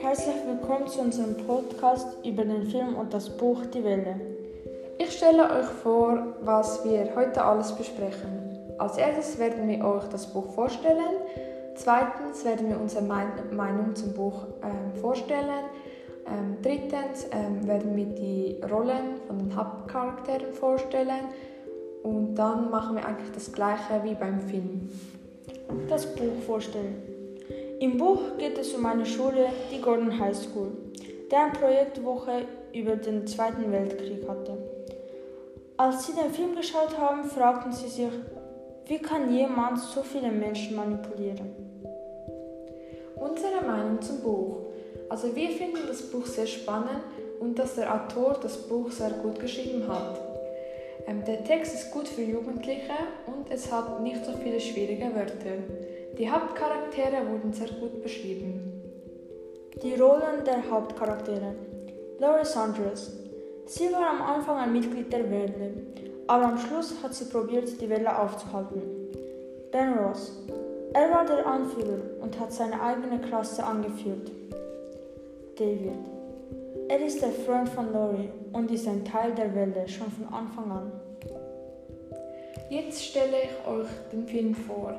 Herzlich willkommen zu unserem Podcast über den Film und das Buch Die Welle. Ich stelle euch vor, was wir heute alles besprechen. Als erstes werden wir euch das Buch vorstellen. Zweitens werden wir unsere Meinung zum Buch ähm, vorstellen. Ähm, drittens ähm, werden wir die Rollen von den Hauptcharakteren vorstellen. Und dann machen wir eigentlich das gleiche wie beim Film. Das Buch vorstellen. Im Buch geht es um eine Schule, die Gordon High School, deren Projektwoche über den Zweiten Weltkrieg hatte. Als sie den Film geschaut haben, fragten sie sich, wie kann jemand so viele Menschen manipulieren? Unsere Meinung zum Buch. Also wir finden das Buch sehr spannend und dass der Autor das Buch sehr gut geschrieben hat. Ähm, der Text ist gut für Jugendliche und es hat nicht so viele schwierige Wörter. Die Hauptcharaktere wurden sehr gut beschrieben. Die Rollen der Hauptcharaktere. Laurie Saunders. Sie war am Anfang ein Mitglied der Welle, aber am Schluss hat sie probiert, die Welle aufzuhalten. Ben Ross. Er war der Anführer und hat seine eigene Klasse angeführt. David. Er ist der Freund von Laurie und ist ein Teil der Welle schon von Anfang an. Jetzt stelle ich euch den Film vor.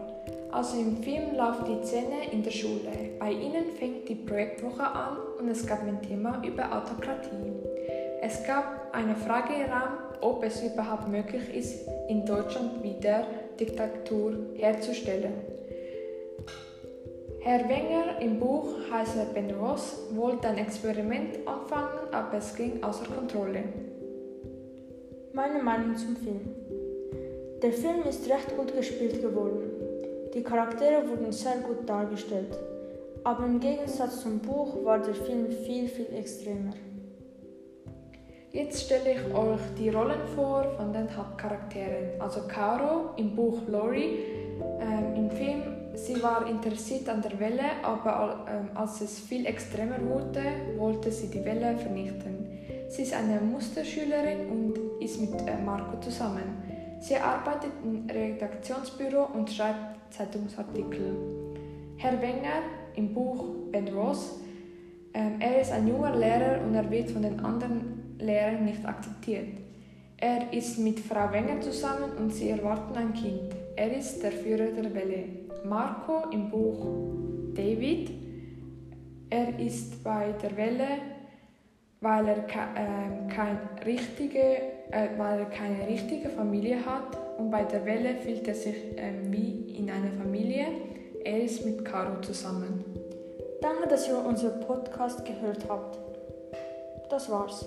Also im Film läuft die Szene in der Schule. Bei ihnen fängt die Projektwoche an und es gab ein Thema über Autokratie. Es gab eine Frage im Raum, ob es überhaupt möglich ist, in Deutschland wieder Diktatur herzustellen. Herr Wenger im Buch heißt Ben Ross wollte ein Experiment anfangen, aber es ging außer Kontrolle. Meine Meinung zum Film. Der Film ist recht gut gespielt geworden. Die Charaktere wurden sehr gut dargestellt, aber im Gegensatz zum Buch war der Film viel, viel extremer. Jetzt stelle ich euch die Rollen vor von den Hauptcharakteren. Also Caro im Buch Lori, ähm, im Film, sie war interessiert an der Welle, aber ähm, als es viel extremer wurde, wollte sie die Welle vernichten. Sie ist eine Musterschülerin und ist mit äh, Marco zusammen. Sie arbeitet im Redaktionsbüro und schreibt Zeitungsartikel. Herr Wenger im Buch Ben Ross, ähm, er ist ein junger Lehrer und er wird von den anderen Lehrern nicht akzeptiert. Er ist mit Frau Wenger zusammen und sie erwarten ein Kind. Er ist der Führer der Welle. Marco im Buch David, er ist bei der Welle, weil er äh, kein richtige, äh, weil er keine richtige Familie hat und bei der Welle fühlt er sich äh, wie in einer Familie. Er ist mit Caro zusammen. Danke, dass ihr unseren Podcast gehört habt. Das war's.